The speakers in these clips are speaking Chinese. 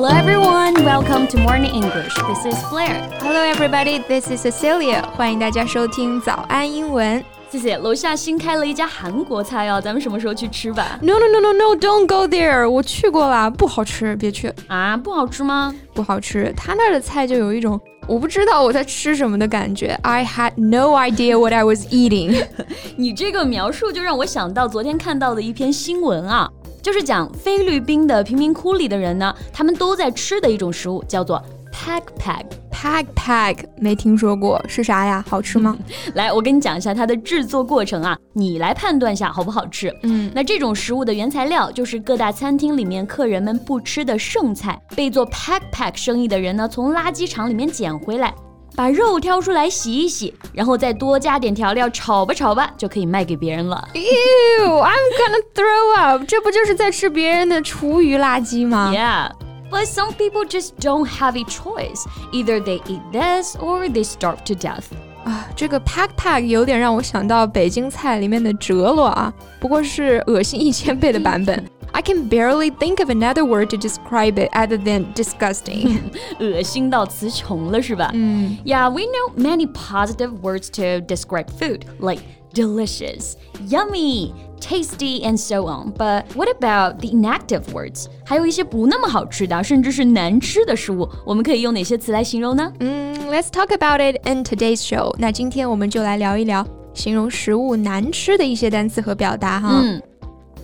Hello everyone, welcome to Morning English. This is Blair. Hello everybody, this is Cecilia. 欢迎大家收听早安英文。谢谢。楼下新开了一家韩国菜哦，咱们什么时候去吃吧？No no no no no, don't go there. 我去过了，不好吃，别去啊！不好吃吗？不好吃。他那儿的菜就有一种我不知道我在吃什么的感觉。I had no idea what I was eating. 你这个描述就让我想到昨天看到的一篇新闻啊。 就是讲菲律宾的贫民窟里的人呢，他们都在吃的一种食物叫做 pack pack Pack pack 没听说过是啥呀？好吃吗？来，我跟你讲一下它的制作过程啊，你来判断一下好不好吃。嗯，那这种食物的原材料就是各大餐厅里面客人们不吃的剩菜，被做 pack pack 生意的人呢从垃圾场里面捡回来。把肉挑出来洗一洗，然后再多加点调料炒吧炒吧，就可以卖给别人了。Ew, I'm gonna throw up！这不就是在吃别人的厨余垃圾吗？Yeah, but some people just don't have a choice. Either they eat this or they starve to death. 啊，这个 pack pack 有点让我想到北京菜里面的折罗啊，不过是恶心一千倍的版本。I can barely think of another word to describe it other than disgusting. 恶心到词穷了是吧？嗯。Yeah, we know many positive words to describe food, like delicious, yummy, tasty, and so on. But what about the inactive words? 还有一些不那么好吃的，甚至是难吃的食物，我们可以用哪些词来形容呢？嗯，Let's talk about it in today's show. 那今天我们就来聊一聊形容食物难吃的一些单词和表达哈。嗯。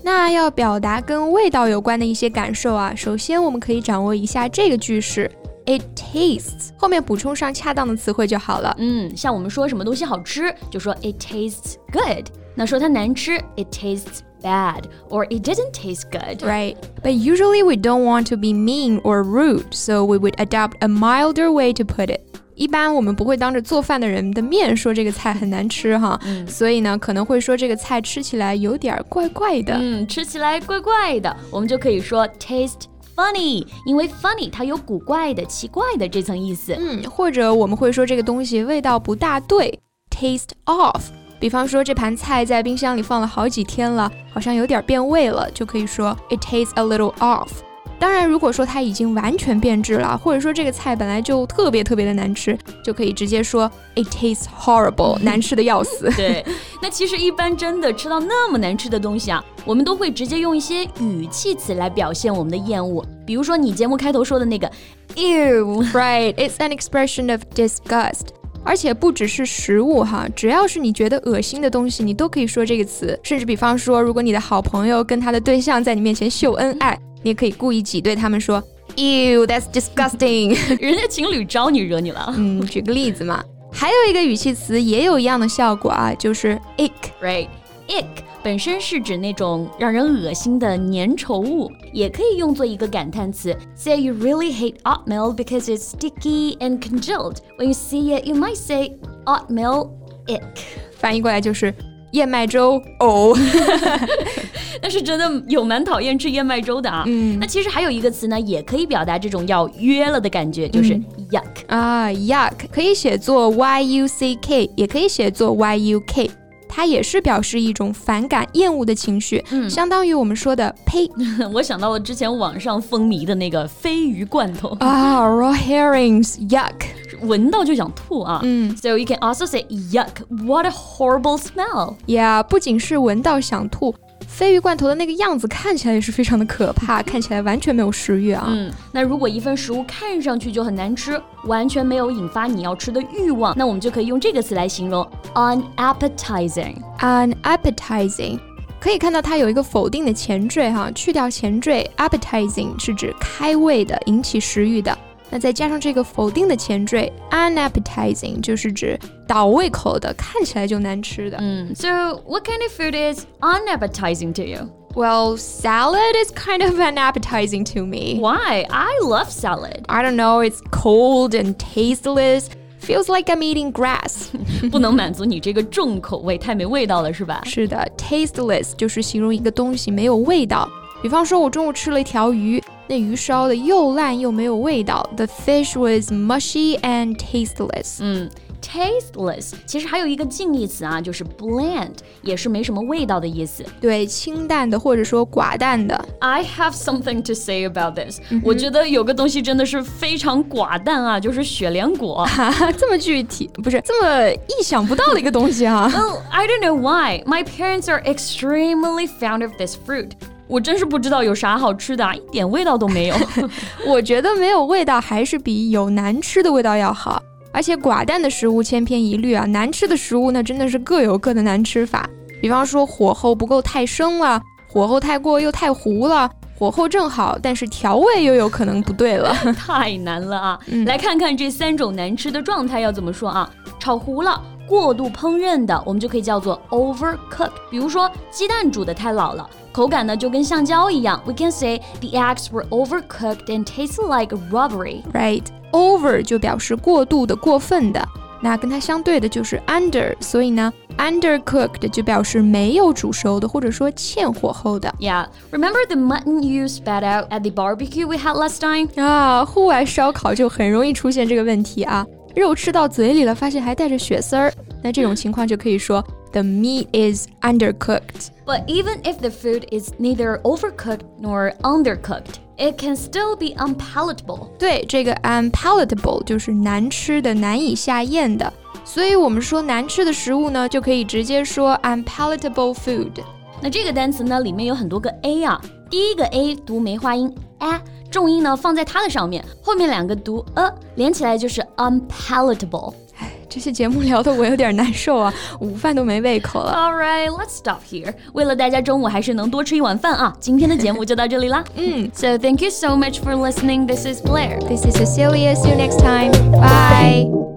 那要表达跟味道有关的一些感受啊，首先我们可以掌握一下这个句式，It tastes，后面补充上恰当的词汇就好了。嗯，像我们说什么东西好吃，就说 It tastes good。那说它难吃，It tastes bad or it didn't taste good. Right. But usually we don't want to be mean or rude, so we would adopt a milder way to put it. 一般我们不会当着做饭的人的面说这个菜很难吃哈，嗯、所以呢可能会说这个菜吃起来有点怪怪的。嗯，吃起来怪怪的，我们就可以说 taste funny，因为 funny 它有古怪的、奇怪的这层意思。嗯，或者我们会说这个东西味道不大对，taste off。 比方说这盘菜在冰箱里放了好几天了，好像有点变味了，就可以说 it tastes a little off。当然，如果说它已经完全变质了，或者说这个菜本来就特别特别的难吃，就可以直接说 it tastes horrible，难吃的要死。对，那其实一般真的吃到那么难吃的东西啊，我们都会直接用一些语气词来表现我们的厌恶。比如说你节目开头说的那个 ew，right？It's an expression of disgust。而且不只是食物哈，只要是你觉得恶心的东西，你都可以说这个词。甚至比方说，如果你的好朋友跟他的对象在你面前秀恩爱。你也可以故意挤兑他们说，Ew, that's disgusting。人家情侣招你惹你了。嗯，举个例子嘛。还有一个语气词也有一样的效果啊，就是 ick，right？ick 本身是指那种让人恶心的粘稠物，也可以用作一个感叹词。Say you really hate oatmeal because it's sticky and congealed. When you see it, you might say oatmeal ick。翻译过来就是燕麦粥哦。但是真的有蛮讨厌吃燕麦粥的啊。嗯，那其实还有一个词呢，也可以表达这种要约了的感觉，就是 yuck 啊，yuck 可以写作 y u c k，也可以写作 y u k，它也是表示一种反感、厌恶的情绪，嗯，相当于我们说的呸。我想到了之前网上风靡的那个鲱鱼罐头啊，raw herrings，yuck，闻到就想吐啊。嗯，so you can also say yuck，what a horrible smell。Yeah，不仅是闻到想吐。鲱鱼罐头的那个样子看起来也是非常的可怕，看起来完全没有食欲啊。嗯，那如果一份食物看上去就很难吃，完全没有引发你要吃的欲望，那我们就可以用这个词来形容：unappetizing。unappetizing，可以看到它有一个否定的前缀哈，去掉前缀，appetizing 是指开胃的、引起食欲的。那再加上这个否定的前缀 unappetizing，就是指倒胃口的，看起来就难吃的。嗯，So what kind of food is unappetizing to you? Well, salad is kind of unappetizing to me. Why? I love salad. I don't know. It's cold and tasteless. Feels like I'm eating grass. 不能满足你这个重口味，太没味道了，是吧？是的，tasteless 就是形容一个东西没有味道。比方说，我中午吃了一条鱼。 那鱼烧的又烂又没有味道。The fish was mushy and tasteless。嗯。tasteless，其实还有一个近义词啊，就是 bland，也是没什么味道的意思。对，清淡的或者说寡淡的。I have something to say about this、嗯。我觉得有个东西真的是非常寡淡啊，就是雪莲果。这么具体，不是这么意想不到的一个东西啊。well, I don't know why. My parents are extremely fond of this fruit. 我真是不知道有啥好吃的，啊一点味道都没有。我觉得没有味道还是比有难吃的味道要好。而且寡淡的食物千篇一律啊，难吃的食物呢真的是各有各的难吃法。比方说火候不够太生了，火候太过又太糊了，火候正好但是调味又有可能不对了，太难了啊！来看看这三种难吃的状态要怎么说啊？炒糊了，过度烹饪的，我们就可以叫做 overcooked。比如说鸡蛋煮的太老了，口感呢就跟橡胶一样，we can say the eggs were overcooked and tasted like rubbery. Right. Over 就表示过度的、过分的，那跟它相对的就是 under，所以呢，undercooked 就表示没有煮熟的，或者说欠火候的。Yeah, remember the mutton you spat out at the barbecue we had last time? 啊，户外烧烤就很容易出现这个问题啊， 肉吃到嘴里了，发现还带着血丝儿，那这种情况就可以说 the meat is undercooked. But even if the food is neither overcooked nor undercooked, it can still be unpalatable. 对，这个 unpalatable 就是难吃的、难以下咽的。所以我们说难吃的食物呢，就可以直接说 unpalatable food。那这个单词呢，里面有很多个 a 啊，第一个 a 读梅花音 a，重音呢放在它的上面，后面两个读 a，连起来就是 unpalatable。这些节目聊的我有点难受啊，午饭都没胃口了。All right, let's stop here. 为了大家中午还是能多吃一碗饭啊，今天的节目就到这里啦。嗯，So thank you so much for listening. This is Blair. This is Cecilia. See you next time. Bye.